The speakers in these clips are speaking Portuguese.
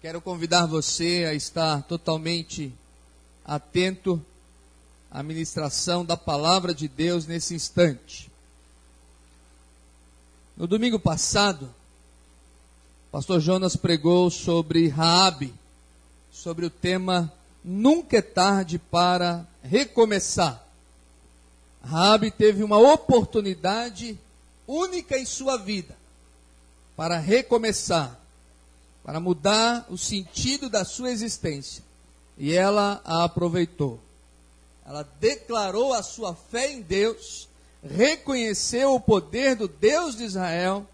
Quero convidar você a estar totalmente atento à ministração da palavra de Deus nesse instante. No domingo passado, pastor Jonas pregou sobre Raabe, sobre o tema Nunca é tarde para recomeçar. Raabe teve uma oportunidade única em sua vida para recomeçar, para mudar o sentido da sua existência. E ela a aproveitou. Ela declarou a sua fé em Deus, reconheceu o poder do Deus de Israel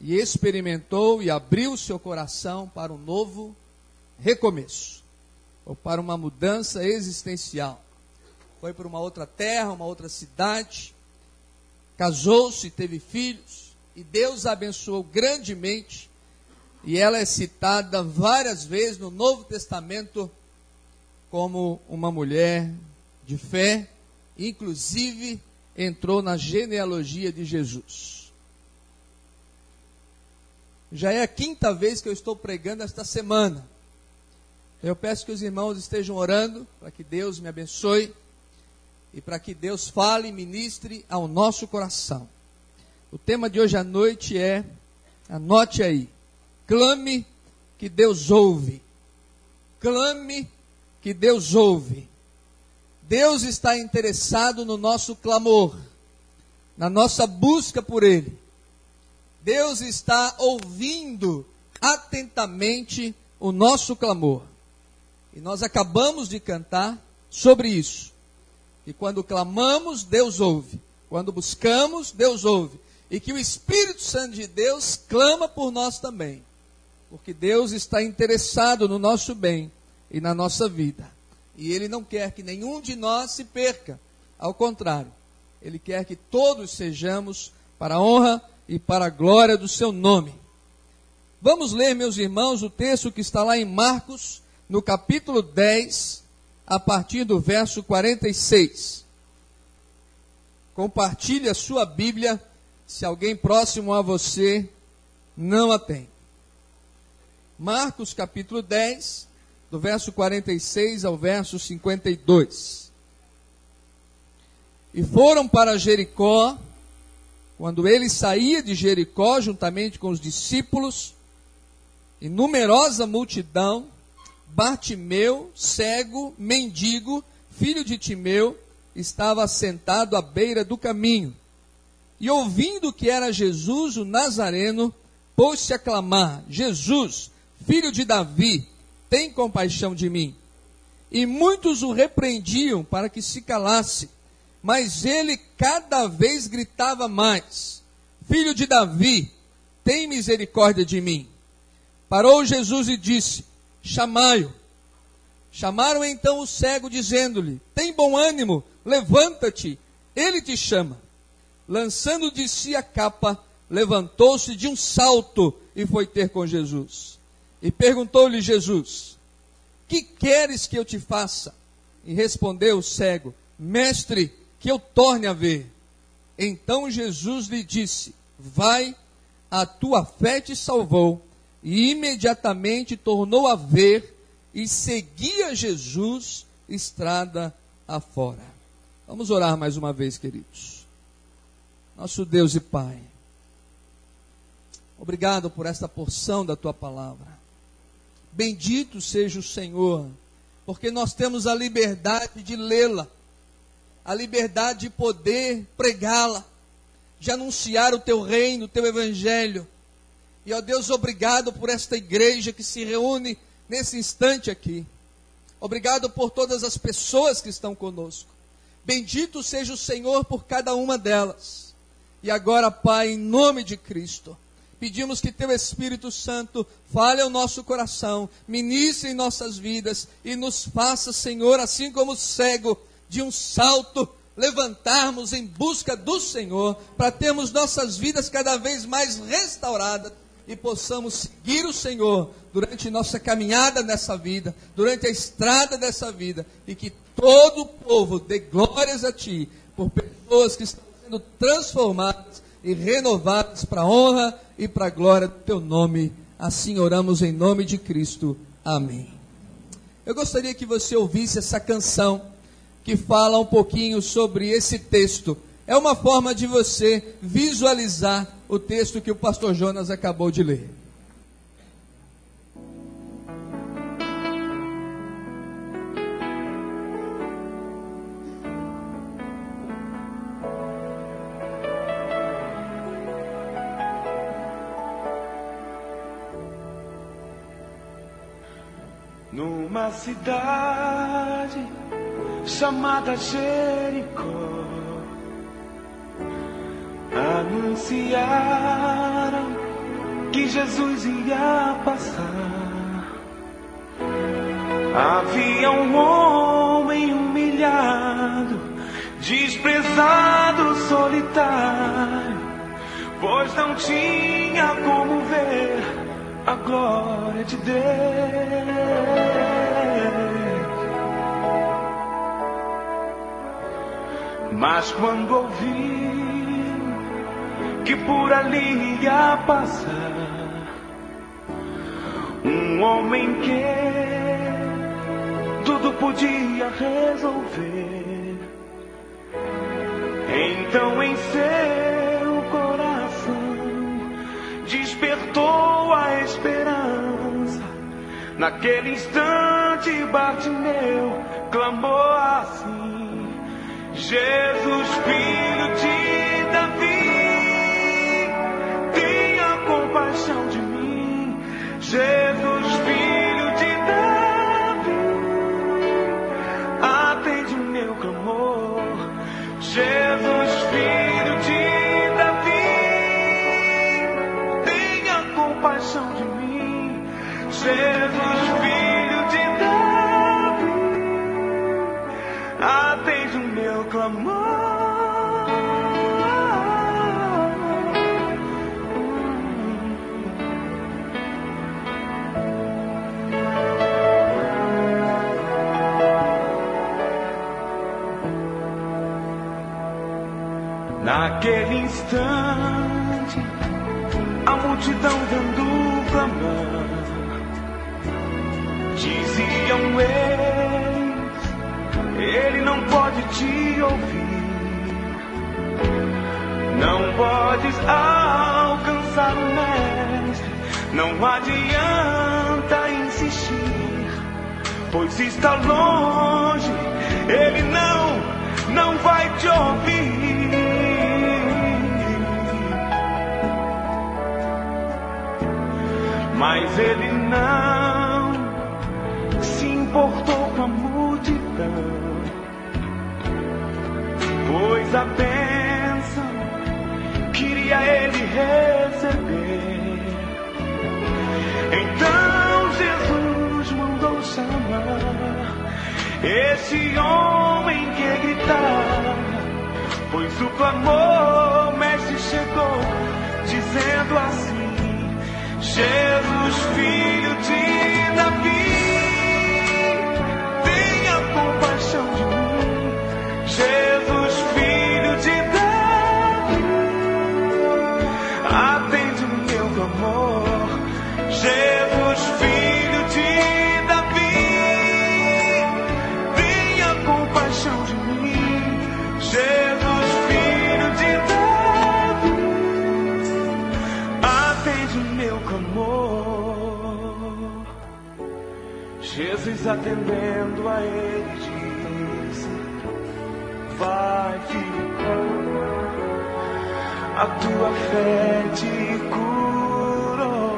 e experimentou e abriu seu coração para um novo recomeço, ou para uma mudança existencial. Foi para uma outra terra, uma outra cidade, casou-se, teve filhos, e Deus a abençoou grandemente. E ela é citada várias vezes no Novo Testamento como uma mulher de fé, inclusive entrou na genealogia de Jesus. Já é a quinta vez que eu estou pregando esta semana. Eu peço que os irmãos estejam orando para que Deus me abençoe e para que Deus fale e ministre ao nosso coração. O tema de hoje à noite é, anote aí, clame que Deus ouve. Clame que Deus ouve. Deus está interessado no nosso clamor, na nossa busca por Ele. Deus está ouvindo atentamente o nosso clamor. E nós acabamos de cantar sobre isso. E quando clamamos, Deus ouve. Quando buscamos, Deus ouve. E que o Espírito Santo de Deus clama por nós também. Porque Deus está interessado no nosso bem e na nossa vida. E Ele não quer que nenhum de nós se perca. Ao contrário, Ele quer que todos sejamos para a honra e para a glória do Seu nome. Vamos ler, meus irmãos, o texto que está lá em Marcos, no capítulo 10, a partir do verso 46. Compartilhe a sua Bíblia se alguém próximo a você não a tem. Marcos capítulo 10, do verso 46 ao verso 52. E foram para Jericó, quando ele saía de Jericó juntamente com os discípulos, e numerosa multidão, Bartimeu, cego, mendigo, filho de Timeu, estava sentado à beira do caminho. E ouvindo que era Jesus o Nazareno, pôs-se a clamar: Jesus, filho de Davi, tem compaixão de mim. E muitos o repreendiam para que se calasse, mas ele cada vez gritava mais: Filho de Davi, tem misericórdia de mim. Parou Jesus e disse: chamai-o. Chamaram então o cego, dizendo-lhe: Tem bom ânimo, levanta-te, ele te chama. Lançando de si a capa, levantou-se de um salto e foi ter com Jesus. E perguntou-lhe Jesus: Que queres que eu te faça? E respondeu o cego: Mestre, que eu torne a ver. Então Jesus lhe disse: Vai, a tua fé te salvou e imediatamente tornou a ver e seguia Jesus estrada afora. Vamos orar mais uma vez, queridos. Nosso Deus e Pai, obrigado por esta porção da tua palavra. Bendito seja o Senhor, porque nós temos a liberdade de lê-la, a liberdade de poder pregá-la, de anunciar o teu reino, o teu evangelho e, ó Deus, obrigado por esta igreja que se reúne nesse instante aqui. Obrigado por todas as pessoas que estão conosco. Bendito seja o Senhor por cada uma delas. E agora, Pai, em nome de Cristo, pedimos que Teu Espírito Santo fale ao nosso coração, ministre em nossas vidas e nos faça, Senhor, assim como o cego, de um salto, levantarmos em busca do Senhor, para termos nossas vidas cada vez mais restauradas e possamos seguir o Senhor durante nossa caminhada nessa vida, durante a estrada dessa vida, e que todo o povo dê glórias a Ti por pessoas que estão sendo transformadas e renovadas para a honra e para a glória do Teu nome. Assim oramos em nome de Cristo. Amém. Eu gostaria que você ouvisse essa canção que fala um pouquinho sobre esse texto. É uma forma de você visualizar o texto que o pastor Jonas acabou de ler. Numa cidade chamada Jericó, anunciaram que Jesus ia passar. Havia um homem humilhado, desprezado, solitário, pois não tinha como ver a glória de Deus. Mas quando ouvi que por ali ia passar um homem que tudo podia resolver, então em despertou a esperança. Naquele instante, Bartimeu clamou assim. Jesus, filho de Naquele instante, a multidão vendo clamar, diziam eles, ele não pode te ouvir. Não podes alcançar o mestre, não adianta insistir, pois está longe, ele não, não vai te ouvir. Mas ele não se importou com a multidão, pois a bênção queria ele receber. Então Jesus mandou chamar esse homem que gritava, pois o clamor, mestre, chegou, dizendo assim. Jesus, filho de Davi, tenha compaixão de mim. Jesus, atendendo a disse: Vai, filho, a tua fé te curou,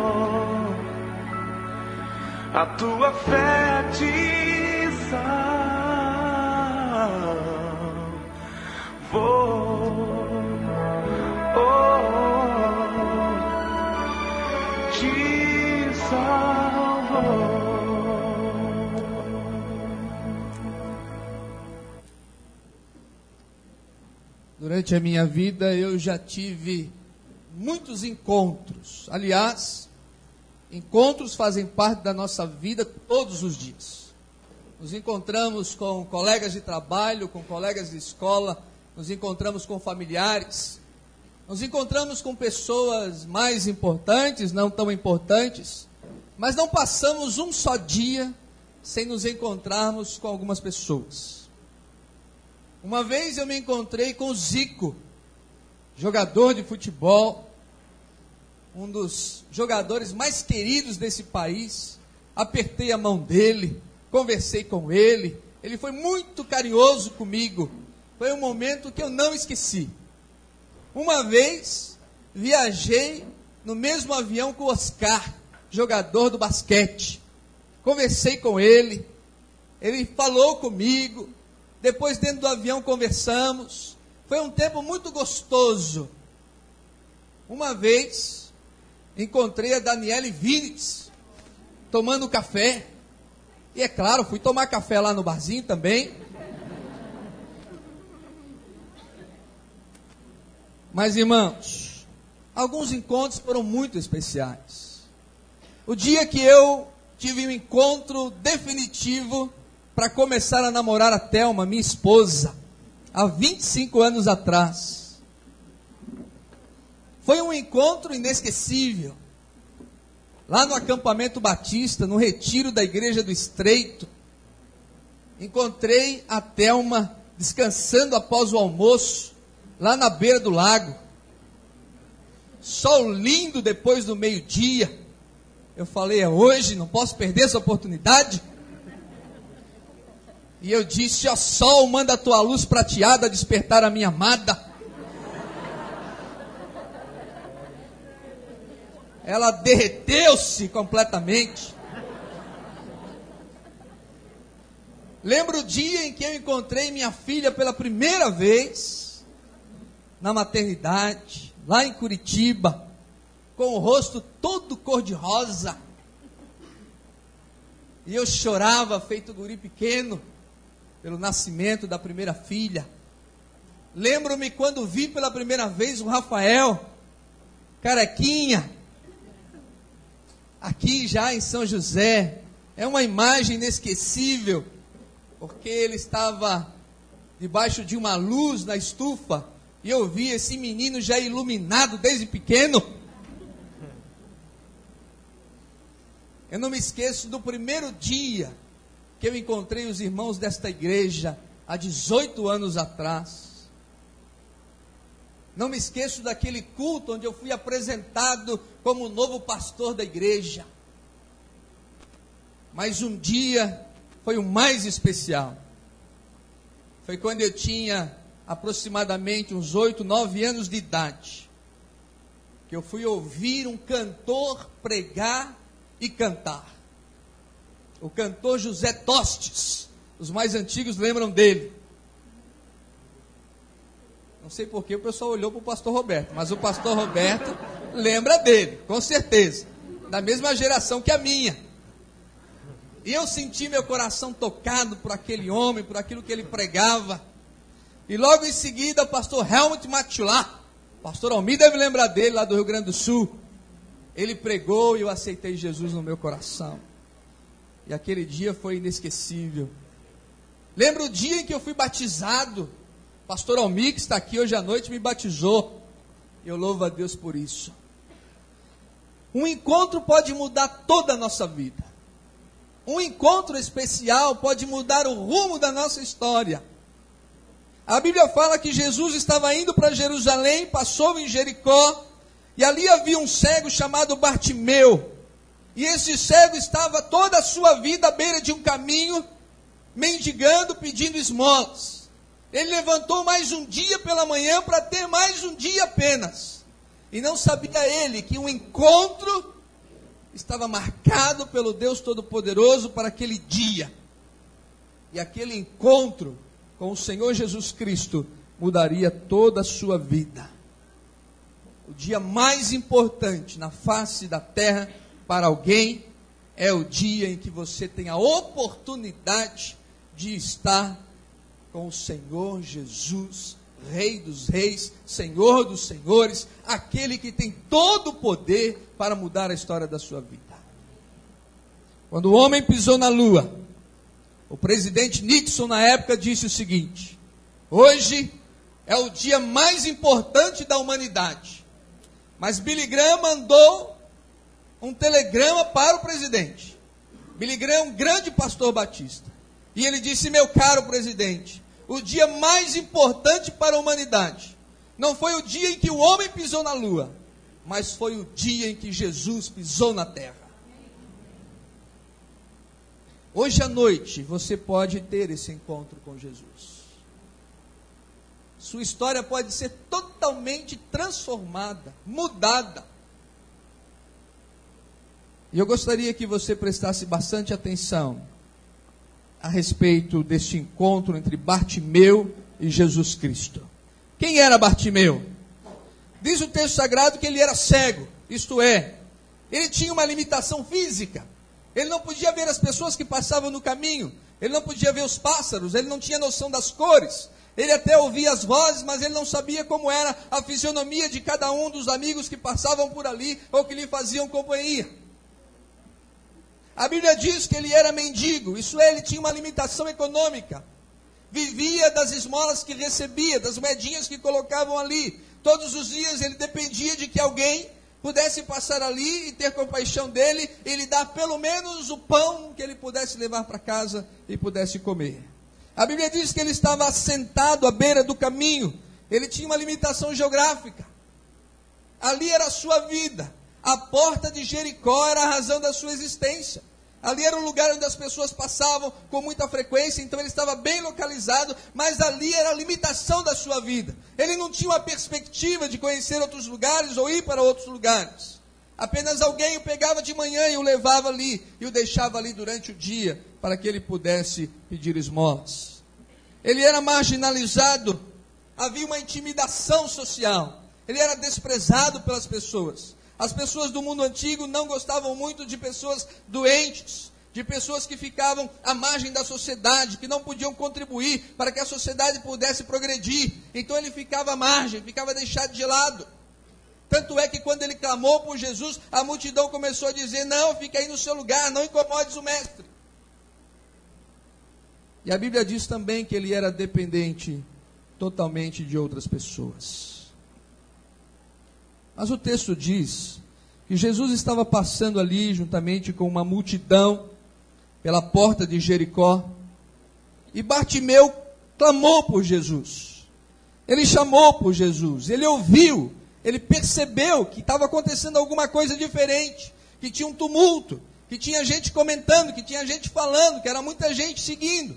a tua fé te salvou. te salvou. Durante a minha vida eu já tive muitos encontros. Aliás, encontros fazem parte da nossa vida todos os dias. Nos encontramos com colegas de trabalho, com colegas de escola, nos encontramos com familiares. Nos encontramos com pessoas mais importantes, não tão importantes, mas não passamos um só dia sem nos encontrarmos com algumas pessoas. Uma vez eu me encontrei com o Zico, jogador de futebol, um dos jogadores mais queridos desse país. Apertei a mão dele, conversei com ele, ele foi muito carinhoso comigo. Foi um momento que eu não esqueci. Uma vez viajei no mesmo avião com o Oscar, jogador do basquete. Conversei com ele, ele falou comigo. Depois, dentro do avião, conversamos. Foi um tempo muito gostoso. Uma vez, encontrei a Daniele Vinitz tomando café. E é claro, fui tomar café lá no barzinho também. Mas, irmãos, alguns encontros foram muito especiais. O dia que eu tive um encontro definitivo para começar a namorar a Thelma, minha esposa, há 25 anos atrás. Foi um encontro inesquecível. Lá no acampamento Batista, no retiro da igreja do Estreito, encontrei a Thelma descansando após o almoço, lá na beira do lago. Sol lindo depois do meio-dia. Eu falei, é hoje, não posso perder essa oportunidade. E eu disse, ó sol, manda a tua luz prateada despertar a minha amada. ela derreteu-se completamente. Lembro o dia em que eu encontrei minha filha pela primeira vez na maternidade, lá em Curitiba, com o rosto todo cor-de-rosa. E eu chorava feito guri pequeno pelo nascimento da primeira filha. Lembro-me quando vi pela primeira vez o Rafael, carequinha, aqui já em São José. É uma imagem inesquecível, porque ele estava debaixo de uma luz na estufa e eu vi esse menino já iluminado desde pequeno. Eu não me esqueço do primeiro dia que eu encontrei os irmãos desta igreja, há 18 anos atrás. Não me esqueço daquele culto onde eu fui apresentado como novo pastor da igreja. Mas um dia foi o mais especial. Foi quando eu tinha aproximadamente uns oito, nove anos de idade. Que eu fui ouvir um cantor pregar e cantar. O cantor José Tostes. Os mais antigos lembram dele. Não sei porque o pessoal olhou para o pastor Roberto, mas o pastor Roberto lembra dele, com certeza. Da mesma geração que a minha. E eu senti meu coração tocado por aquele homem, por aquilo que ele pregava. E logo em seguida, o pastor Helmut Matulá, pastor Almir deve lembrar dele, lá do Rio Grande do Sul. Ele pregou e eu aceitei Jesus no meu coração. E aquele dia foi inesquecível. Lembro o dia em que eu fui batizado. Pastor Almir, que está aqui hoje à noite, me batizou. Eu louvo a Deus por isso. Um encontro pode mudar toda a nossa vida. Um encontro especial pode mudar o rumo da nossa história. A Bíblia fala que Jesus estava indo para Jerusalém, passou em Jericó, e ali havia um cego chamado Bartimeu. E esse cego estava toda a sua vida à beira de um caminho, mendigando, pedindo esmolas. Ele levantou mais um dia pela manhã para ter mais um dia apenas. E não sabia ele que um encontro estava marcado pelo Deus Todo-Poderoso para aquele dia. E aquele encontro com o Senhor Jesus Cristo mudaria toda a sua vida. O dia mais importante na face da terra para alguém é o dia em que você tem a oportunidade de estar com o Senhor Jesus, Rei dos Reis, Senhor dos Senhores, aquele que tem todo o poder para mudar a história da sua vida. Quando o homem pisou na lua, o presidente Nixon, na época, disse o seguinte: Hoje é o dia mais importante da humanidade. Mas Billy Graham mandou um telegrama para o presidente. Billy Graham é um grande pastor batista. E ele disse: Meu caro presidente, o dia mais importante para a humanidade não foi o dia em que o homem pisou na lua, mas foi o dia em que Jesus pisou na terra. Hoje à noite você pode ter esse encontro com Jesus. Sua história pode ser totalmente transformada, mudada. E eu gostaria que você prestasse bastante atenção a respeito deste encontro entre Bartimeu e Jesus Cristo. Quem era Bartimeu? Diz o texto sagrado que ele era cego, isto é, ele tinha uma limitação física. Ele não podia ver as pessoas que passavam no caminho, ele não podia ver os pássaros, ele não tinha noção das cores. Ele até ouvia as vozes, mas ele não sabia como era a fisionomia de cada um dos amigos que passavam por ali ou que lhe faziam companhia. A Bíblia diz que ele era mendigo, isso é, ele tinha uma limitação econômica. Vivia das esmolas que recebia, das moedinhas que colocavam ali. Todos os dias ele dependia de que alguém pudesse passar ali e ter compaixão dele e lhe dar pelo menos o pão que ele pudesse levar para casa e pudesse comer. A Bíblia diz que ele estava assentado à beira do caminho, ele tinha uma limitação geográfica. Ali era a sua vida, a porta de Jericó era a razão da sua existência. Ali era um lugar onde as pessoas passavam com muita frequência, então ele estava bem localizado, mas ali era a limitação da sua vida. Ele não tinha uma perspectiva de conhecer outros lugares ou ir para outros lugares. Apenas alguém o pegava de manhã e o levava ali e o deixava ali durante o dia para que ele pudesse pedir esmolas. Ele era marginalizado, havia uma intimidação social, ele era desprezado pelas pessoas. As pessoas do mundo antigo não gostavam muito de pessoas doentes, de pessoas que ficavam à margem da sociedade, que não podiam contribuir para que a sociedade pudesse progredir. Então ele ficava à margem, ficava deixado de lado. Tanto é que quando ele clamou por Jesus, a multidão começou a dizer: Não, fica aí no seu lugar, não incomodes o mestre. E a Bíblia diz também que ele era dependente totalmente de outras pessoas. Mas o texto diz que Jesus estava passando ali juntamente com uma multidão pela porta de Jericó e Bartimeu clamou por Jesus. Ele chamou por Jesus, ele ouviu, ele percebeu que estava acontecendo alguma coisa diferente, que tinha um tumulto, que tinha gente comentando, que tinha gente falando, que era muita gente seguindo.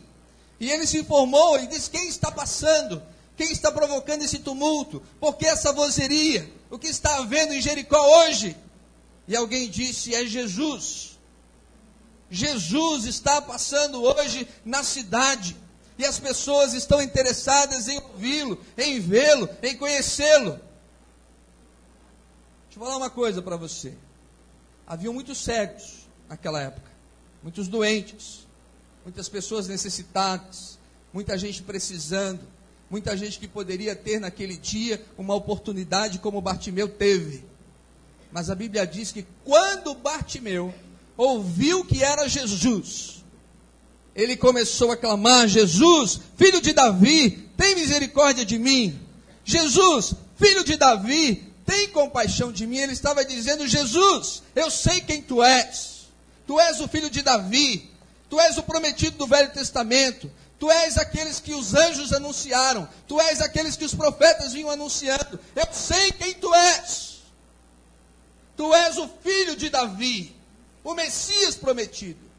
E ele se informou e disse: Quem está passando? Quem está provocando esse tumulto? Por que essa vozeria? O que está havendo em Jericó hoje? E alguém disse: É Jesus. Jesus está passando hoje na cidade. E as pessoas estão interessadas em ouvi-lo, em vê-lo, em conhecê-lo. Deixa eu falar uma coisa para você. Havia muitos cegos naquela época, muitos doentes, muitas pessoas necessitadas, muita gente precisando muita gente que poderia ter naquele dia uma oportunidade como Bartimeu teve. Mas a Bíblia diz que quando Bartimeu ouviu que era Jesus, ele começou a clamar: Jesus, filho de Davi, tem misericórdia de mim. Jesus, filho de Davi, tem compaixão de mim. Ele estava dizendo: Jesus, eu sei quem tu és. Tu és o filho de Davi. Tu és o prometido do Velho Testamento. Tu és aqueles que os anjos anunciaram. Tu és aqueles que os profetas vinham anunciando. Eu sei quem tu és. Tu és o filho de Davi, o Messias prometido.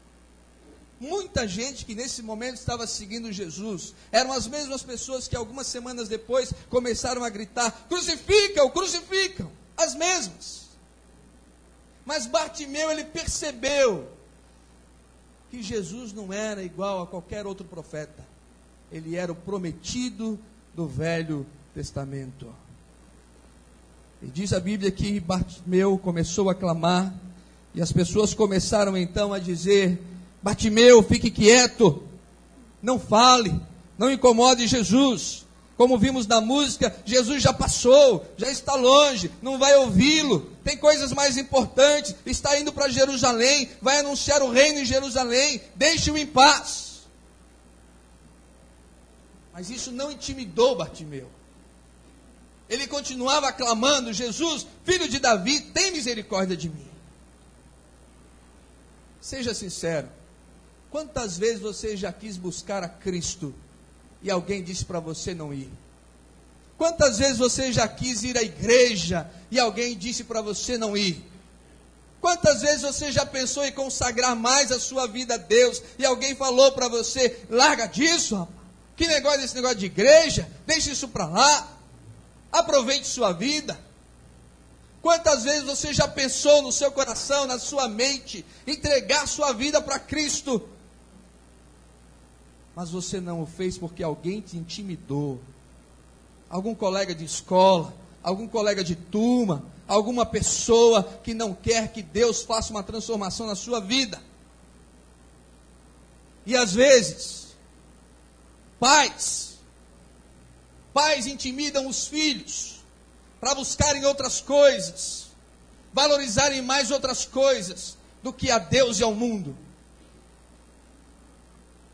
Muita gente que nesse momento estava seguindo Jesus eram as mesmas pessoas que algumas semanas depois começaram a gritar: crucificam, crucificam. As mesmas. Mas Bartimeu ele percebeu que Jesus não era igual a qualquer outro profeta. Ele era o prometido do Velho Testamento. E diz a Bíblia que Bartimeu começou a clamar, e as pessoas começaram então a dizer: Bartimeu, fique quieto, não fale, não incomode Jesus. Como vimos na música, Jesus já passou, já está longe, não vai ouvi-lo. Tem coisas mais importantes. Está indo para Jerusalém, vai anunciar o reino em Jerusalém. Deixe-o em paz. Mas isso não intimidou Bartimeu. ele continuava clamando: Jesus, filho de Davi, tem misericórdia de mim. Seja sincero, quantas vezes você já quis buscar a Cristo e alguém disse para você não ir? Quantas vezes você já quis ir à igreja e alguém disse para você não ir? Quantas vezes você já pensou em consagrar mais a sua vida a Deus e alguém falou para você: larga disso, rapaz. Que negócio é esse negócio de igreja? Deixa isso para lá. Aproveite sua vida. Quantas vezes você já pensou no seu coração, na sua mente, entregar sua vida para Cristo? Mas você não o fez porque alguém te intimidou. Algum colega de escola, algum colega de turma, alguma pessoa que não quer que Deus faça uma transformação na sua vida. E às vezes, pais Pais intimidam os filhos para buscarem outras coisas, valorizarem mais outras coisas do que a Deus e ao mundo.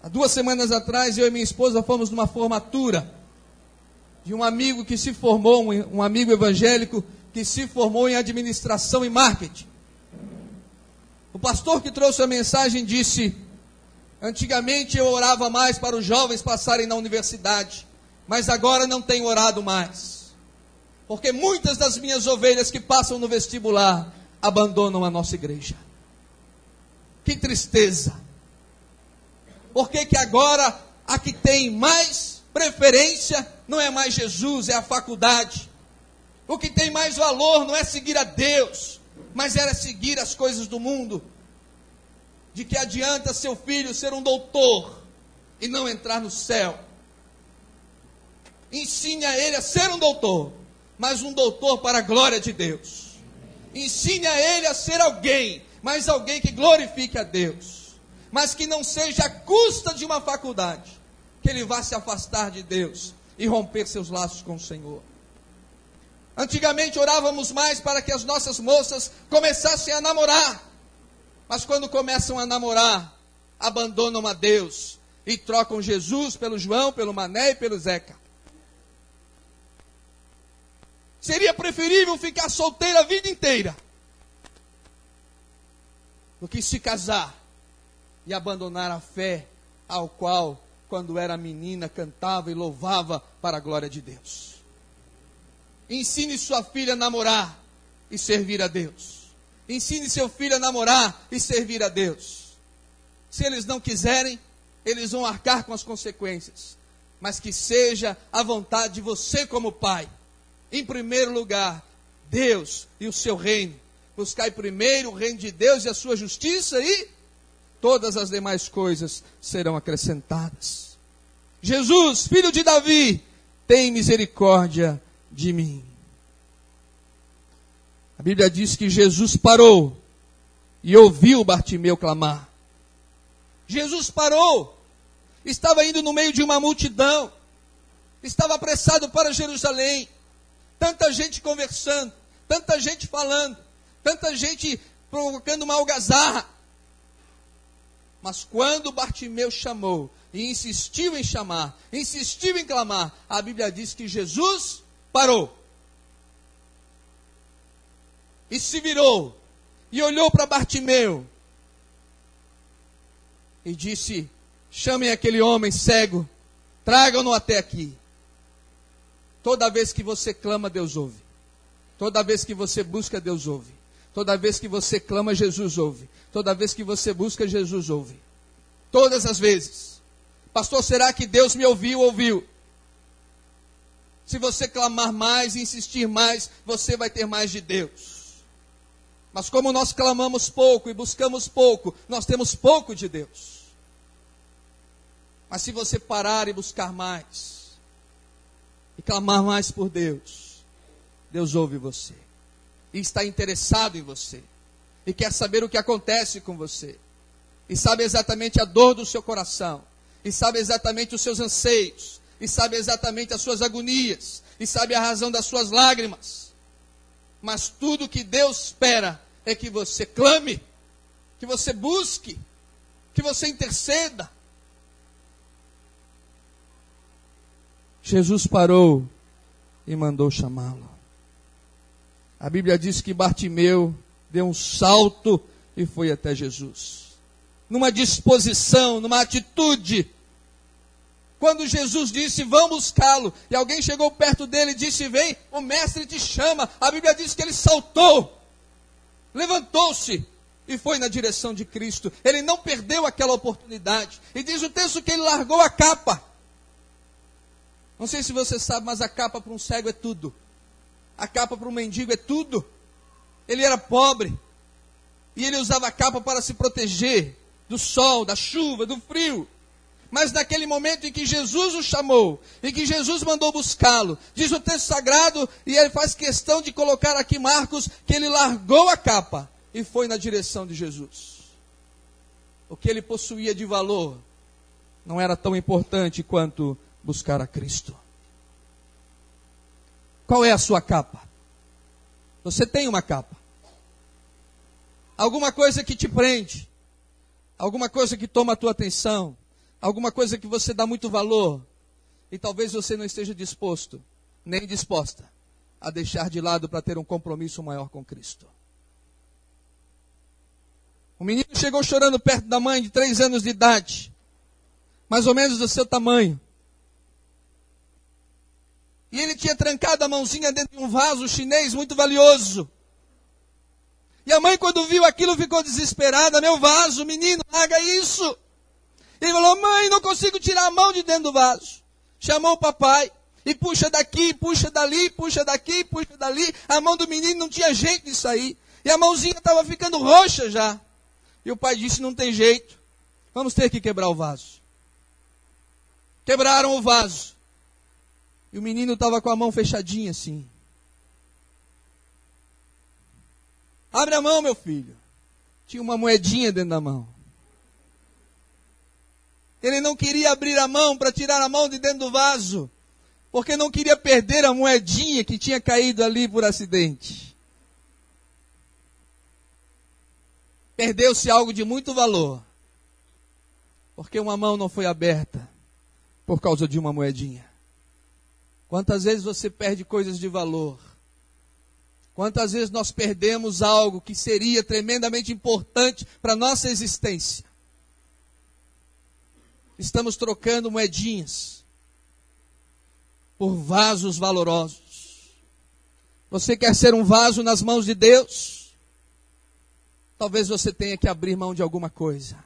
Há duas semanas atrás, eu e minha esposa fomos numa formatura de um amigo que se formou, um amigo evangélico que se formou em administração e marketing. O pastor que trouxe a mensagem disse: Antigamente eu orava mais para os jovens passarem na universidade mas agora não tenho orado mais. Porque muitas das minhas ovelhas que passam no vestibular abandonam a nossa igreja. Que tristeza. Por que, que agora a que tem mais preferência não é mais Jesus, é a faculdade? O que tem mais valor não é seguir a Deus, mas era seguir as coisas do mundo. De que adianta seu filho ser um doutor e não entrar no céu? Ensine a ele a ser um doutor, mas um doutor para a glória de Deus. Ensine a ele a ser alguém, mas alguém que glorifique a Deus, mas que não seja a custa de uma faculdade, que ele vá se afastar de Deus e romper seus laços com o Senhor. Antigamente orávamos mais para que as nossas moças começassem a namorar, mas quando começam a namorar, abandonam a Deus e trocam Jesus pelo João, pelo Mané e pelo Zeca. Seria preferível ficar solteira a vida inteira do que se casar e abandonar a fé ao qual, quando era menina, cantava e louvava para a glória de Deus. Ensine sua filha a namorar e servir a Deus. Ensine seu filho a namorar e servir a Deus. Se eles não quiserem, eles vão arcar com as consequências. Mas que seja a vontade de você, como pai, em primeiro lugar, Deus e o seu reino. Buscai primeiro o reino de Deus e a sua justiça e todas as demais coisas serão acrescentadas. Jesus, filho de Davi, tem misericórdia de mim. A Bíblia diz que Jesus parou e ouviu Bartimeu clamar. Jesus parou, estava indo no meio de uma multidão, estava apressado para Jerusalém tanta gente conversando, tanta gente falando, tanta gente provocando uma algazarra. Mas quando Bartimeu chamou e insistiu em chamar, insistiu em clamar, a Bíblia diz que Jesus parou. E se virou e olhou para Bartimeu e disse: Chamem aquele homem cego, tragam-no até aqui. Toda vez que você clama, Deus ouve. Toda vez que você busca, Deus ouve. Toda vez que você clama, Jesus ouve. Toda vez que você busca, Jesus ouve. Todas as vezes. Pastor, será que Deus me ouviu? Ouviu. Se você clamar mais, insistir mais, você vai ter mais de Deus. Mas como nós clamamos pouco e buscamos pouco, nós temos pouco de Deus. Mas se você parar e buscar mais, e clamar mais por Deus, Deus ouve você. E está interessado em você. E quer saber o que acontece com você. E sabe exatamente a dor do seu coração. E sabe exatamente os seus anseios. E sabe exatamente as suas agonias. E sabe a razão das suas lágrimas. Mas tudo que Deus espera é que você clame, que você busque, que você interceda, Jesus parou e mandou chamá-lo. A Bíblia diz que Bartimeu deu um salto e foi até Jesus. Numa disposição, numa atitude. Quando Jesus disse, vamos buscá-lo, e alguém chegou perto dele e disse, vem, o mestre te chama. A Bíblia diz que ele saltou, levantou-se e foi na direção de Cristo. Ele não perdeu aquela oportunidade. E diz o texto que ele largou a capa. Não sei se você sabe, mas a capa para um cego é tudo. A capa para um mendigo é tudo. Ele era pobre. E ele usava a capa para se proteger do sol, da chuva, do frio. Mas naquele momento em que Jesus o chamou, e que Jesus mandou buscá-lo, diz o texto sagrado, e ele faz questão de colocar aqui Marcos, que ele largou a capa e foi na direção de Jesus. O que ele possuía de valor não era tão importante quanto buscar a Cristo. Qual é a sua capa? Você tem uma capa. Alguma coisa que te prende. Alguma coisa que toma a tua atenção. Alguma coisa que você dá muito valor. E talvez você não esteja disposto, nem disposta, a deixar de lado para ter um compromisso maior com Cristo. O menino chegou chorando perto da mãe de três anos de idade, mais ou menos do seu tamanho. E ele tinha trancado a mãozinha dentro de um vaso chinês muito valioso. E a mãe, quando viu aquilo, ficou desesperada. Meu vaso, menino, larga isso. Ele falou: Mãe, não consigo tirar a mão de dentro do vaso. Chamou o papai. E puxa daqui, puxa dali, puxa daqui, puxa dali. A mão do menino não tinha jeito de sair. E a mãozinha estava ficando roxa já. E o pai disse: Não tem jeito. Vamos ter que quebrar o vaso. Quebraram o vaso. E o menino estava com a mão fechadinha assim. Abre a mão, meu filho. Tinha uma moedinha dentro da mão. Ele não queria abrir a mão para tirar a mão de dentro do vaso, porque não queria perder a moedinha que tinha caído ali por acidente. Perdeu-se algo de muito valor, porque uma mão não foi aberta por causa de uma moedinha. Quantas vezes você perde coisas de valor? Quantas vezes nós perdemos algo que seria tremendamente importante para a nossa existência? Estamos trocando moedinhas por vasos valorosos. Você quer ser um vaso nas mãos de Deus? Talvez você tenha que abrir mão de alguma coisa.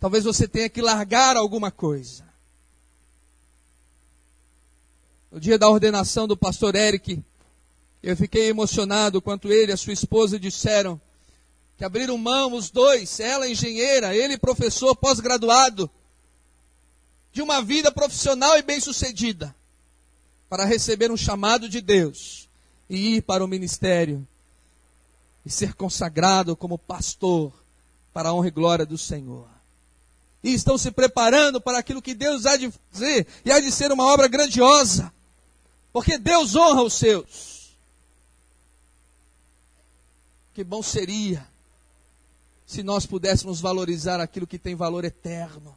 Talvez você tenha que largar alguma coisa. No dia da ordenação do pastor Eric, eu fiquei emocionado quando ele e a sua esposa disseram que abriram mão os dois, ela engenheira, ele professor pós-graduado, de uma vida profissional e bem-sucedida, para receber um chamado de Deus e ir para o ministério e ser consagrado como pastor para a honra e glória do Senhor. E estão se preparando para aquilo que Deus há de fazer e há de ser uma obra grandiosa. Porque Deus honra os seus. Que bom seria se nós pudéssemos valorizar aquilo que tem valor eterno.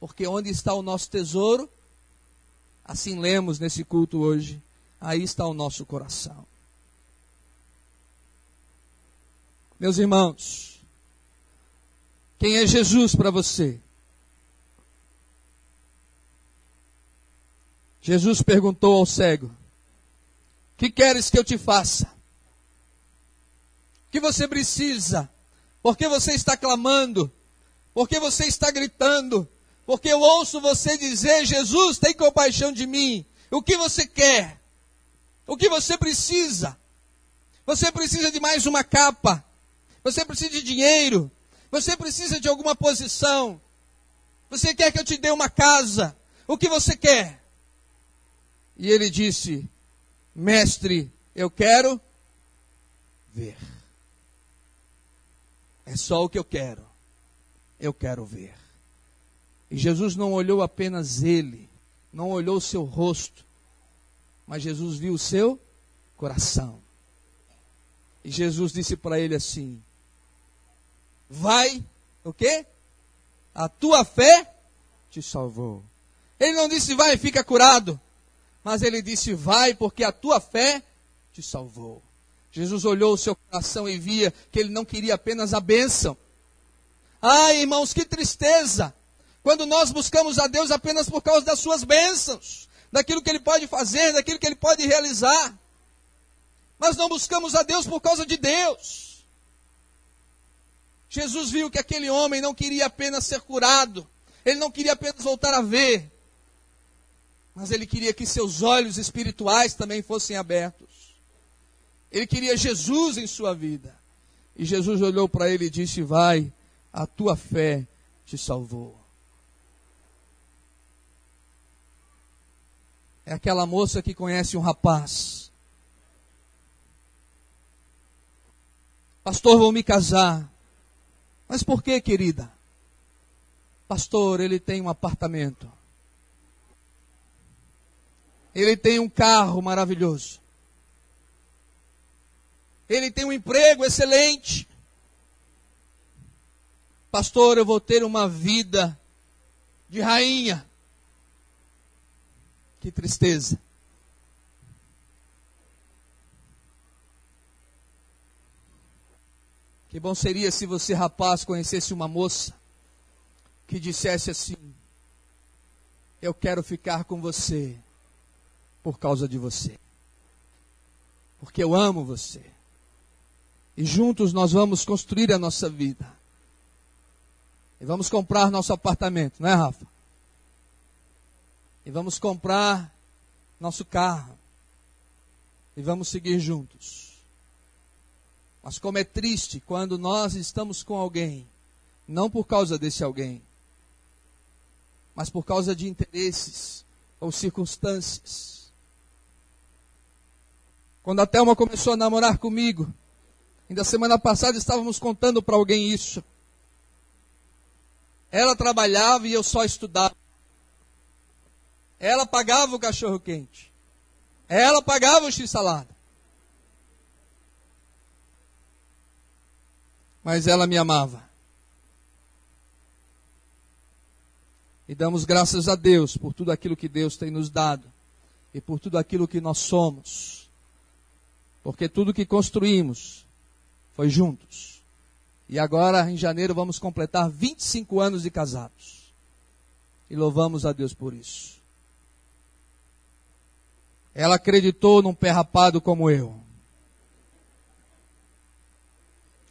Porque onde está o nosso tesouro, assim lemos nesse culto hoje, aí está o nosso coração. Meus irmãos, quem é Jesus para você? Jesus perguntou ao cego: Que queres que eu te faça? O que você precisa? Por que você está clamando? Por que você está gritando? Porque eu ouço você dizer: Jesus, tem compaixão de mim. O que você quer? O que você precisa? Você precisa de mais uma capa. Você precisa de dinheiro. Você precisa de alguma posição. Você quer que eu te dê uma casa. O que você quer? E ele disse: Mestre, eu quero ver. É só o que eu quero. Eu quero ver. E Jesus não olhou apenas ele, não olhou o seu rosto, mas Jesus viu o seu coração. E Jesus disse para ele assim: Vai, o quê? A tua fé te salvou. Ele não disse, vai, fica curado. Mas ele disse: Vai, porque a tua fé te salvou. Jesus olhou o seu coração e via que ele não queria apenas a bênção. Ai, irmãos, que tristeza! Quando nós buscamos a Deus apenas por causa das suas bênçãos, daquilo que ele pode fazer, daquilo que ele pode realizar. Mas não buscamos a Deus por causa de Deus. Jesus viu que aquele homem não queria apenas ser curado, ele não queria apenas voltar a ver, mas ele queria que seus olhos espirituais também fossem abertos. Ele queria Jesus em sua vida. E Jesus olhou para ele e disse: Vai, a tua fé te salvou. É aquela moça que conhece um rapaz. Pastor, vou me casar. Mas por que, querida? Pastor, ele tem um apartamento. Ele tem um carro maravilhoso. Ele tem um emprego excelente. Pastor, eu vou ter uma vida de rainha. Que tristeza. Que bom seria se você, rapaz, conhecesse uma moça que dissesse assim: Eu quero ficar com você por causa de você. Porque eu amo você. E juntos nós vamos construir a nossa vida. E vamos comprar nosso apartamento, não é, Rafa? E vamos comprar nosso carro. E vamos seguir juntos. Mas como é triste quando nós estamos com alguém, não por causa desse alguém, mas por causa de interesses ou circunstâncias quando a Thelma começou a namorar comigo, ainda semana passada estávamos contando para alguém isso. Ela trabalhava e eu só estudava. Ela pagava o cachorro quente. Ela pagava o x-salada. Mas ela me amava. E damos graças a Deus por tudo aquilo que Deus tem nos dado e por tudo aquilo que nós somos. Porque tudo que construímos foi juntos. E agora, em janeiro, vamos completar 25 anos de casados. E louvamos a Deus por isso. Ela acreditou num pé rapado como eu.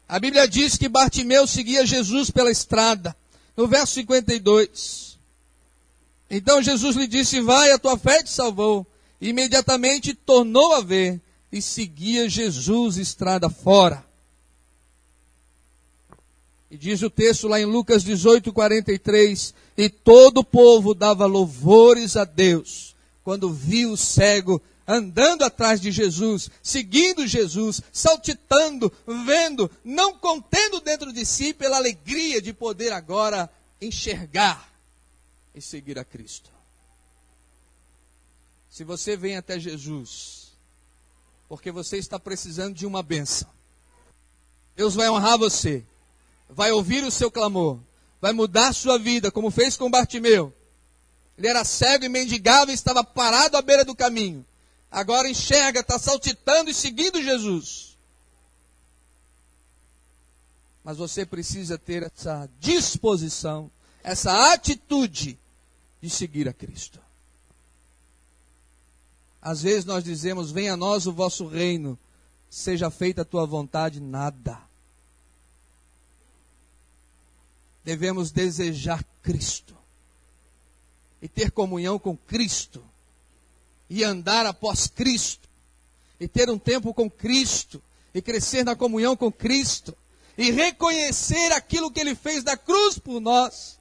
A Bíblia diz que Bartimeu seguia Jesus pela estrada. No verso 52. Então Jesus lhe disse: Vai, a tua fé te salvou. E imediatamente tornou a ver e seguia Jesus estrada fora. E diz o texto lá em Lucas 18, 43, e todo o povo dava louvores a Deus, quando viu o cego andando atrás de Jesus, seguindo Jesus, saltitando, vendo, não contendo dentro de si pela alegria de poder agora enxergar e seguir a Cristo. Se você vem até Jesus, porque você está precisando de uma benção. Deus vai honrar você, vai ouvir o seu clamor, vai mudar sua vida, como fez com Bartimeu. Ele era cego e mendigava e estava parado à beira do caminho. Agora enxerga, está saltitando e seguindo Jesus. Mas você precisa ter essa disposição, essa atitude de seguir a Cristo. Às vezes nós dizemos: Venha a nós o vosso reino, seja feita a tua vontade, nada. Devemos desejar Cristo e ter comunhão com Cristo e andar após Cristo e ter um tempo com Cristo e crescer na comunhão com Cristo e reconhecer aquilo que ele fez da cruz por nós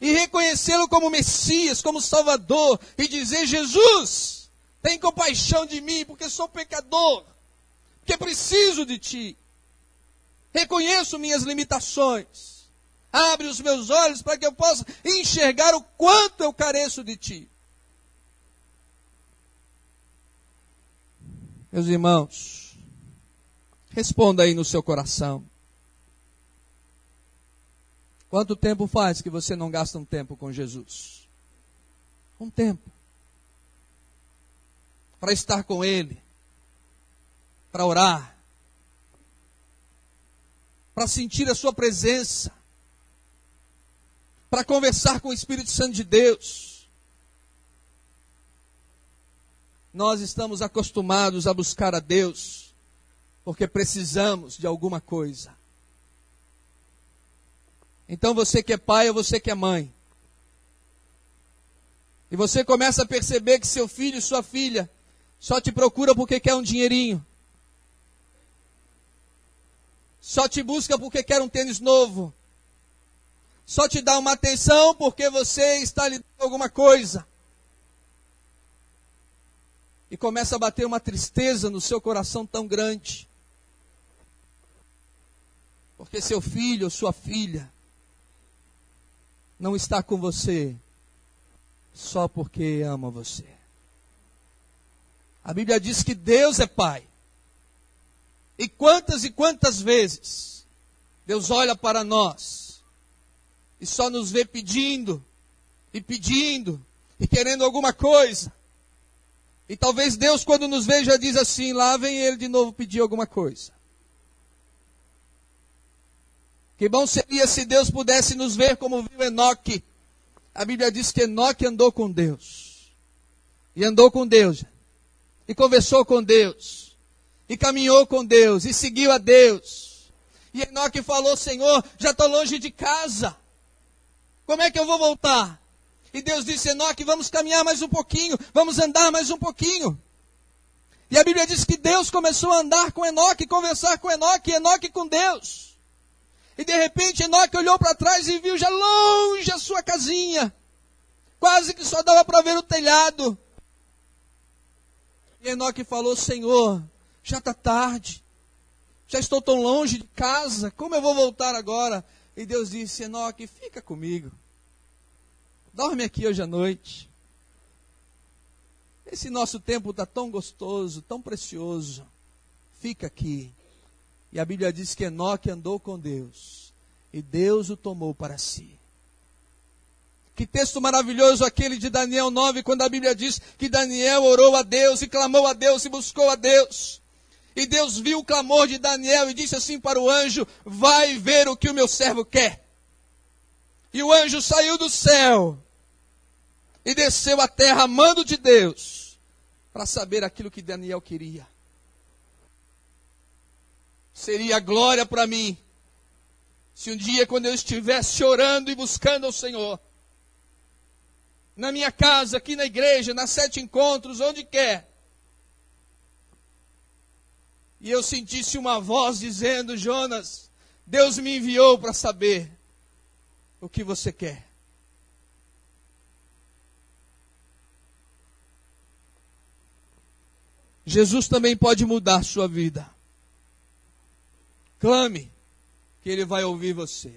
e reconhecê-lo como Messias, como Salvador e dizer: Jesus, tem compaixão de mim, porque sou pecador, porque preciso de ti. Reconheço minhas limitações. Abre os meus olhos para que eu possa enxergar o quanto eu careço de ti. Meus irmãos, responda aí no seu coração. Quanto tempo faz que você não gasta um tempo com Jesus? Um tempo. Para estar com Ele, para orar, para sentir a Sua presença, para conversar com o Espírito Santo de Deus. Nós estamos acostumados a buscar a Deus porque precisamos de alguma coisa. Então você que é pai ou você que é mãe, e você começa a perceber que seu filho e sua filha só te procura porque quer um dinheirinho. Só te busca porque quer um tênis novo. Só te dá uma atenção porque você está lhe dando alguma coisa. E começa a bater uma tristeza no seu coração tão grande. Porque seu filho ou sua filha não está com você só porque ama você. A Bíblia diz que Deus é Pai. E quantas e quantas vezes Deus olha para nós e só nos vê pedindo e pedindo e querendo alguma coisa. E talvez Deus, quando nos veja, diz assim: lá vem ele de novo pedir alguma coisa. Que bom seria se Deus pudesse nos ver como viu Enoque. A Bíblia diz que Enoque andou com Deus. E andou com Deus. E conversou com Deus. E caminhou com Deus. E seguiu a Deus. E Enoque falou: Senhor, já estou longe de casa. Como é que eu vou voltar? E Deus disse: Enoque, vamos caminhar mais um pouquinho. Vamos andar mais um pouquinho. E a Bíblia diz que Deus começou a andar com Enoque, conversar com Enoque, e Enoque com Deus. E de repente Enoque olhou para trás e viu já longe a sua casinha. Quase que só dava para ver o telhado. E Enoque falou: Senhor, já está tarde. Já estou tão longe de casa. Como eu vou voltar agora? E Deus disse: Enoque, fica comigo. Dorme aqui hoje à noite. Esse nosso tempo está tão gostoso, tão precioso. Fica aqui. E a Bíblia diz que Enoque andou com Deus e Deus o tomou para si. Que texto maravilhoso aquele de Daniel 9, quando a Bíblia diz que Daniel orou a Deus e clamou a Deus e buscou a Deus. E Deus viu o clamor de Daniel e disse assim para o anjo: Vai ver o que o meu servo quer. E o anjo saiu do céu e desceu à terra, mando de Deus, para saber aquilo que Daniel queria seria glória para mim se um dia, quando eu estivesse orando e buscando ao Senhor, na minha casa, aqui na igreja, nas sete encontros, onde quer, e eu sentisse uma voz dizendo: Jonas, Deus me enviou para saber o que você quer. Jesus também pode mudar sua vida. Clame, que Ele vai ouvir você.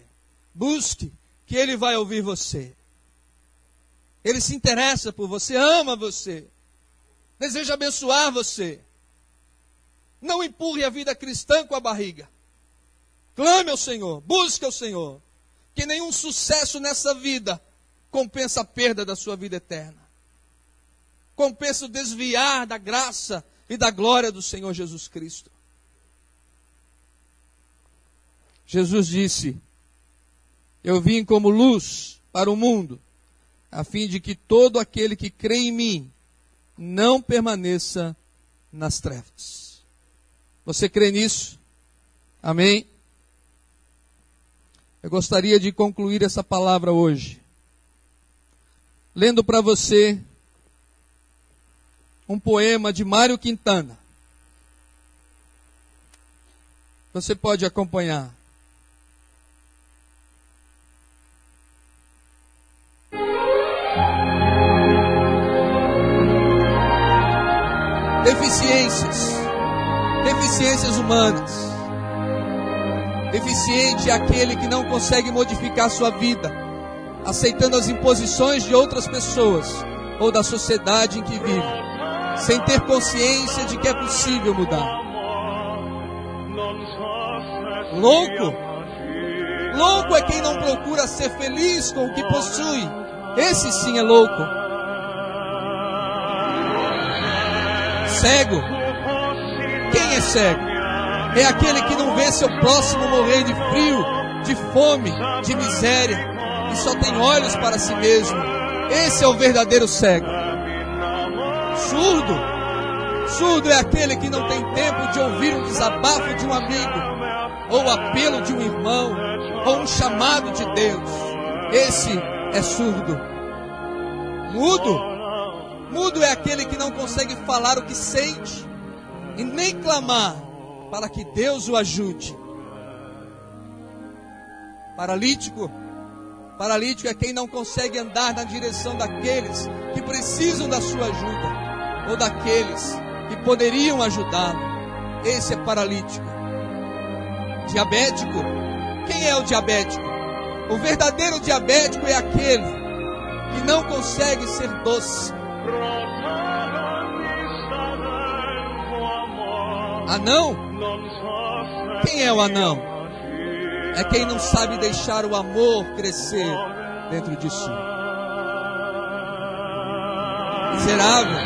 Busque, que Ele vai ouvir você. Ele se interessa por você, ama você, deseja abençoar você. Não empurre a vida cristã com a barriga. Clame ao Senhor, busque ao Senhor, que nenhum sucesso nessa vida compensa a perda da sua vida eterna. Compensa o desviar da graça e da glória do Senhor Jesus Cristo. Jesus disse: Eu vim como luz para o mundo, a fim de que todo aquele que crê em mim não permaneça nas trevas. Você crê nisso? Amém? Eu gostaria de concluir essa palavra hoje, lendo para você um poema de Mário Quintana. Você pode acompanhar. Deficiências, deficiências humanas. Deficiente é aquele que não consegue modificar sua vida, aceitando as imposições de outras pessoas ou da sociedade em que vive, sem ter consciência de que é possível mudar. Louco? Louco é quem não procura ser feliz com o que possui. Esse sim é louco. Cego. Quem é cego? É aquele que não vê seu próximo morrer de frio, de fome, de miséria e só tem olhos para si mesmo. Esse é o verdadeiro cego. Surdo. Surdo é aquele que não tem tempo de ouvir um desabafo de um amigo, ou o apelo de um irmão, ou um chamado de Deus. Esse é surdo. Mudo. Mudo é aquele que não consegue falar o que sente e nem clamar para que Deus o ajude. Paralítico. Paralítico é quem não consegue andar na direção daqueles que precisam da sua ajuda ou daqueles que poderiam ajudá-lo. Esse é paralítico. Diabético. Quem é o diabético? O verdadeiro diabético é aquele que não consegue ser doce. Anão? Quem é o anão? É quem não sabe deixar o amor crescer dentro de si. Miserável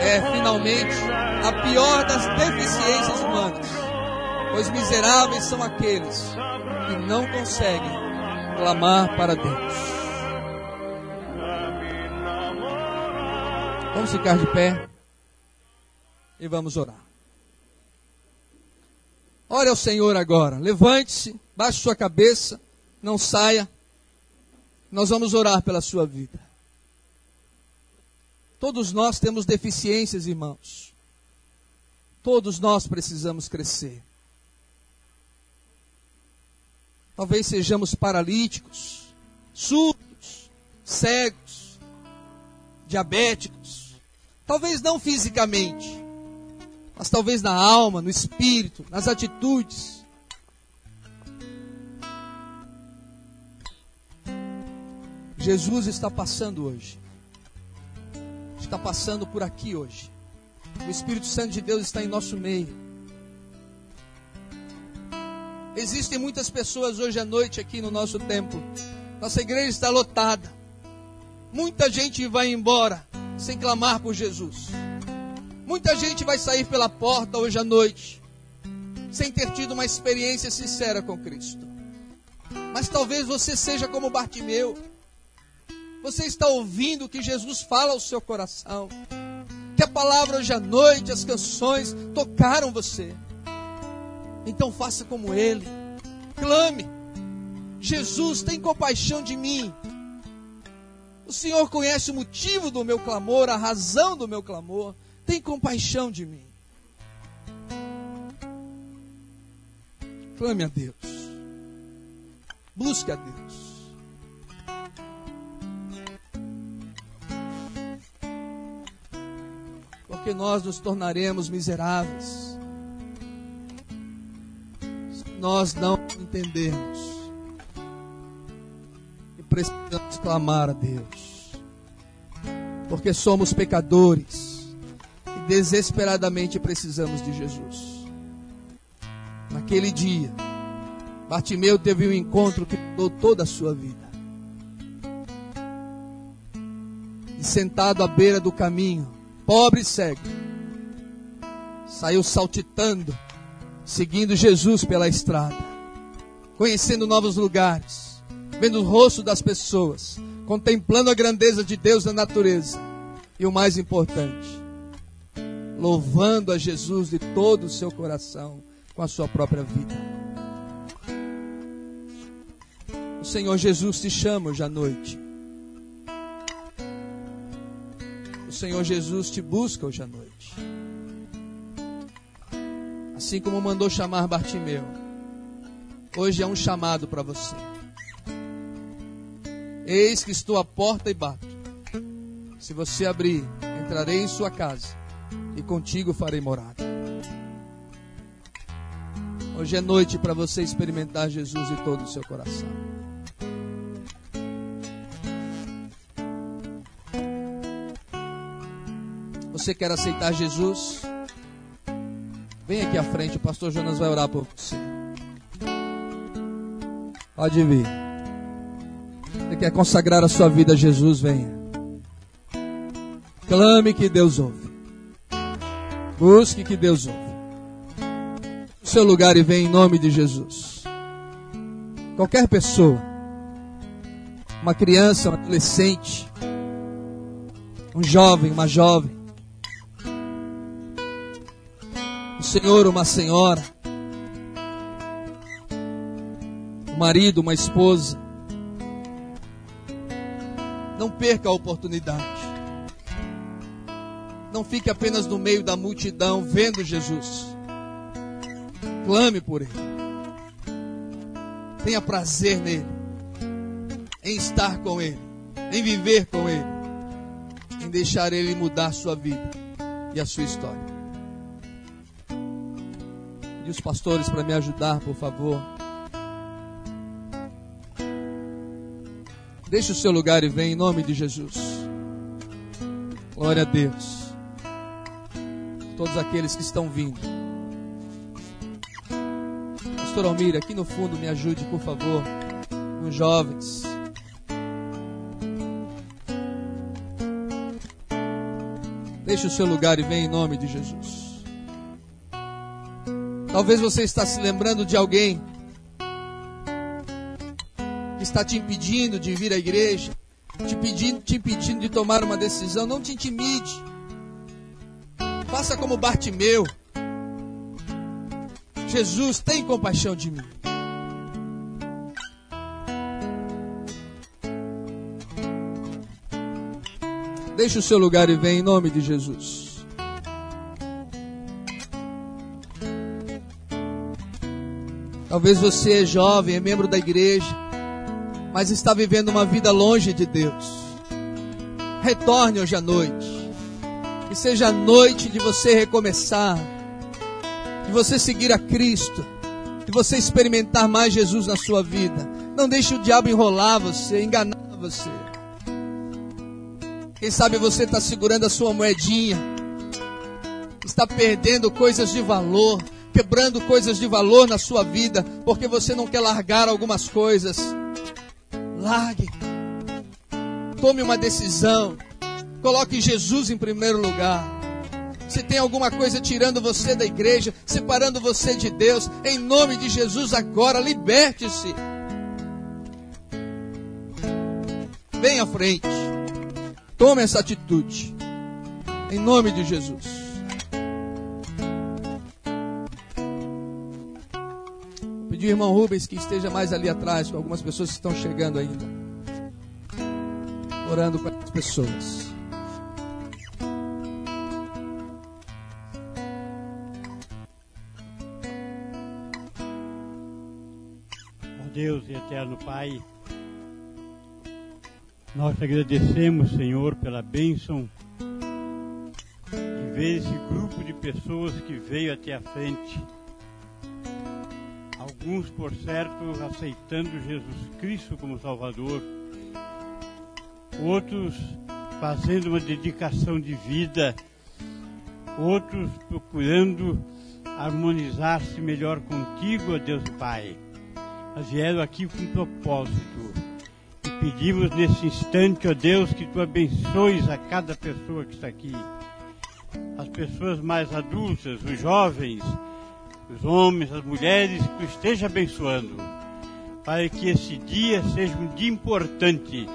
é finalmente a pior das deficiências humanas, pois miseráveis são aqueles que não conseguem clamar para Deus. Vamos ficar de pé e vamos orar. Ore ao Senhor agora. Levante-se, baixe sua cabeça, não saia. Nós vamos orar pela sua vida. Todos nós temos deficiências, irmãos. Todos nós precisamos crescer. Talvez sejamos paralíticos, surdos, cegos, diabéticos. Talvez não fisicamente, mas talvez na alma, no espírito, nas atitudes. Jesus está passando hoje. Está passando por aqui hoje. O Espírito Santo de Deus está em nosso meio. Existem muitas pessoas hoje à noite aqui no nosso templo. Nossa igreja está lotada. Muita gente vai embora sem clamar por Jesus. Muita gente vai sair pela porta hoje à noite sem ter tido uma experiência sincera com Cristo. Mas talvez você seja como Bartimeu. Você está ouvindo que Jesus fala ao seu coração. Que a palavra hoje à noite, as canções tocaram você. Então faça como ele. Clame. Jesus tem compaixão de mim. O Senhor conhece o motivo do meu clamor, a razão do meu clamor. Tem compaixão de mim. Clame a Deus. Busque a Deus. Porque nós nos tornaremos miseráveis nós não entendermos precisamos clamar a Deus, porque somos pecadores e desesperadamente precisamos de Jesus. Naquele dia, Bartimeu teve um encontro que mudou toda a sua vida. E sentado à beira do caminho, pobre e cego, saiu saltitando seguindo Jesus pela estrada, conhecendo novos lugares, vendo o rosto das pessoas, contemplando a grandeza de Deus na natureza e o mais importante, louvando a Jesus de todo o seu coração com a sua própria vida. O Senhor Jesus te chama hoje à noite. O Senhor Jesus te busca hoje à noite assim como mandou chamar Bartimeu. Hoje é um chamado para você. Eis que estou à porta e bato. Se você abrir, entrarei em sua casa e contigo farei morada. Hoje é noite para você experimentar Jesus em todo o seu coração. Você quer aceitar Jesus? Vem aqui à frente, o pastor Jonas vai orar por você. Pode vir. Quer consagrar a sua vida a Jesus? Venha. Clame que Deus ouve. Busque que Deus ouve. O seu lugar e vem em nome de Jesus. Qualquer pessoa, uma criança, um adolescente, um jovem, uma jovem, um senhor, uma senhora, um marido, uma esposa, não perca a oportunidade. Não fique apenas no meio da multidão vendo Jesus. Clame por Ele. Tenha prazer nele. Em estar com Ele. Em viver com Ele. Em deixar Ele mudar a sua vida e a sua história. E os pastores para me ajudar, por favor. Deixe o seu lugar e vem em nome de Jesus. Glória a Deus todos aqueles que estão vindo. Pastor Almir, aqui no fundo me ajude, por favor, os jovens. Deixe o seu lugar e vem em nome de Jesus. Talvez você está se lembrando de alguém está te impedindo de vir à igreja, te pedindo, te impedindo de tomar uma decisão. Não te intimide. Faça como Bartimeu. Jesus, tem compaixão de mim. Deixe o seu lugar e vem em nome de Jesus. Talvez você é jovem, é membro da igreja, mas está vivendo uma vida longe de Deus. Retorne hoje à noite. Que seja a noite de você recomeçar, de você seguir a Cristo, de você experimentar mais Jesus na sua vida. Não deixe o diabo enrolar você, enganar você. Quem sabe você está segurando a sua moedinha, está perdendo coisas de valor, quebrando coisas de valor na sua vida, porque você não quer largar algumas coisas. Largue. Tome uma decisão. Coloque Jesus em primeiro lugar. Se tem alguma coisa tirando você da igreja, separando você de Deus, em nome de Jesus, agora liberte-se. Venha à frente. Tome essa atitude. Em nome de Jesus. Pedir ao irmão Rubens que esteja mais ali atrás, com algumas pessoas que estão chegando ainda. Orando com as pessoas. Deus e eterno Pai, nós agradecemos, Senhor, pela bênção de ver esse grupo de pessoas que veio até a frente. Alguns, por certo, aceitando Jesus Cristo como Salvador, outros fazendo uma dedicação de vida, outros procurando harmonizar-se melhor contigo, ó Deus Pai mas vieram aqui com propósito. E pedimos nesse instante, ó Deus, que tu abençoes a cada pessoa que está aqui. As pessoas mais adultas, os jovens, os homens, as mulheres, que tu esteja abençoando. Para que esse dia seja um dia importante,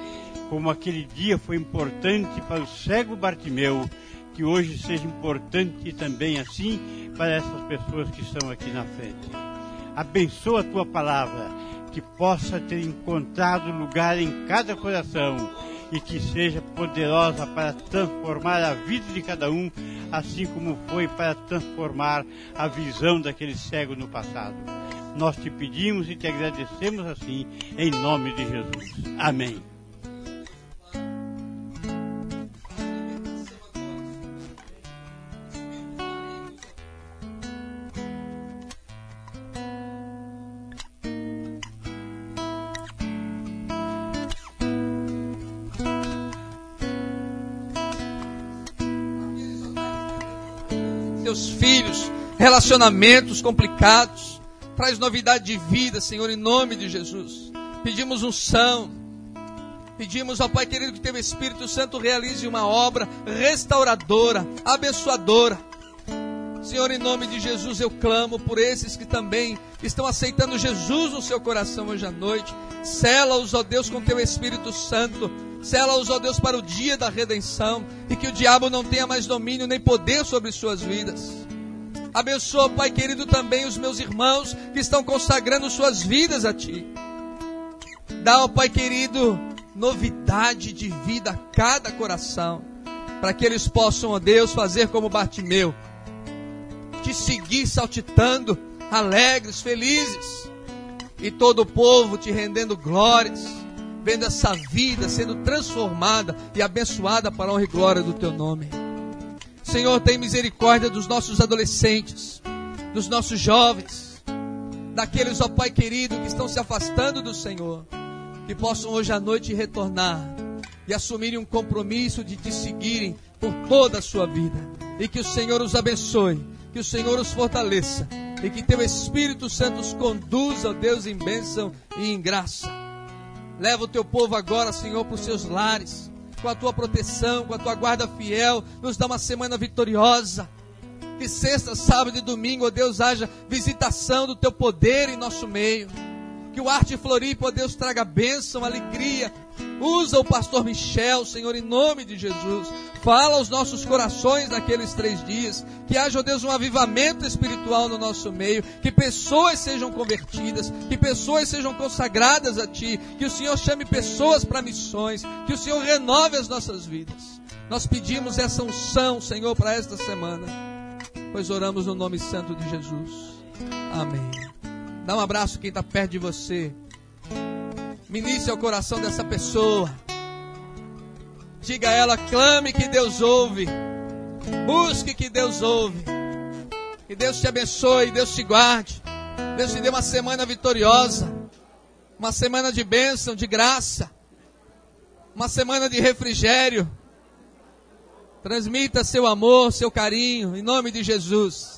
como aquele dia foi importante para o cego Bartimeu, que hoje seja importante também assim para essas pessoas que estão aqui na frente abençoa a tua palavra, que possa ter encontrado lugar em cada coração e que seja poderosa para transformar a vida de cada um, assim como foi para transformar a visão daquele cego no passado. Nós te pedimos e te agradecemos assim, em nome de Jesus. Amém. Relacionamentos complicados. Traz novidade de vida, Senhor, em nome de Jesus. Pedimos unção. Pedimos ao Pai querido que teu Espírito Santo realize uma obra restauradora, abençoadora. Senhor, em nome de Jesus, eu clamo por esses que também estão aceitando Jesus no seu coração hoje à noite. Sela-os, ó Deus, com teu Espírito Santo. Sela-os, ó Deus, para o dia da redenção e que o diabo não tenha mais domínio nem poder sobre suas vidas. Abençoa, Pai querido, também os meus irmãos que estão consagrando suas vidas a Ti. Dá, ó Pai querido, novidade de vida a cada coração, para que eles possam, ó Deus, fazer como Bartimeu, te seguir saltitando, alegres, felizes, e todo o povo te rendendo glórias, vendo essa vida sendo transformada e abençoada para a honra e glória do teu nome. Senhor, tem misericórdia dos nossos adolescentes, dos nossos jovens, daqueles, ó Pai querido, que estão se afastando do Senhor, que possam hoje à noite retornar e assumirem um compromisso de te seguirem por toda a sua vida. E que o Senhor os abençoe que o Senhor os fortaleça e que teu Espírito Santo os conduza, ó Deus, em bênção e em graça. Leva o teu povo agora, Senhor, para os seus lares, com a tua proteção, com a tua guarda fiel, nos dá uma semana vitoriosa. Que sexta, sábado e domingo, ó Deus, haja visitação do teu poder em nosso meio. Que o Arte Floripa, ó Deus, traga bênção, alegria, Usa o pastor Michel, Senhor, em nome de Jesus. Fala aos nossos corações naqueles três dias. Que haja, ó Deus, um avivamento espiritual no nosso meio. Que pessoas sejam convertidas. Que pessoas sejam consagradas a Ti. Que o Senhor chame pessoas para missões. Que o Senhor renove as nossas vidas. Nós pedimos essa unção, Senhor, para esta semana. Pois oramos no nome santo de Jesus. Amém. Dá um abraço quem está perto de você. Ministre ao coração dessa pessoa. Diga a ela, clame que Deus ouve. Busque que Deus ouve. Que Deus te abençoe, Deus te guarde. Deus te dê uma semana vitoriosa. Uma semana de bênção, de graça. Uma semana de refrigério. Transmita seu amor, seu carinho, em nome de Jesus.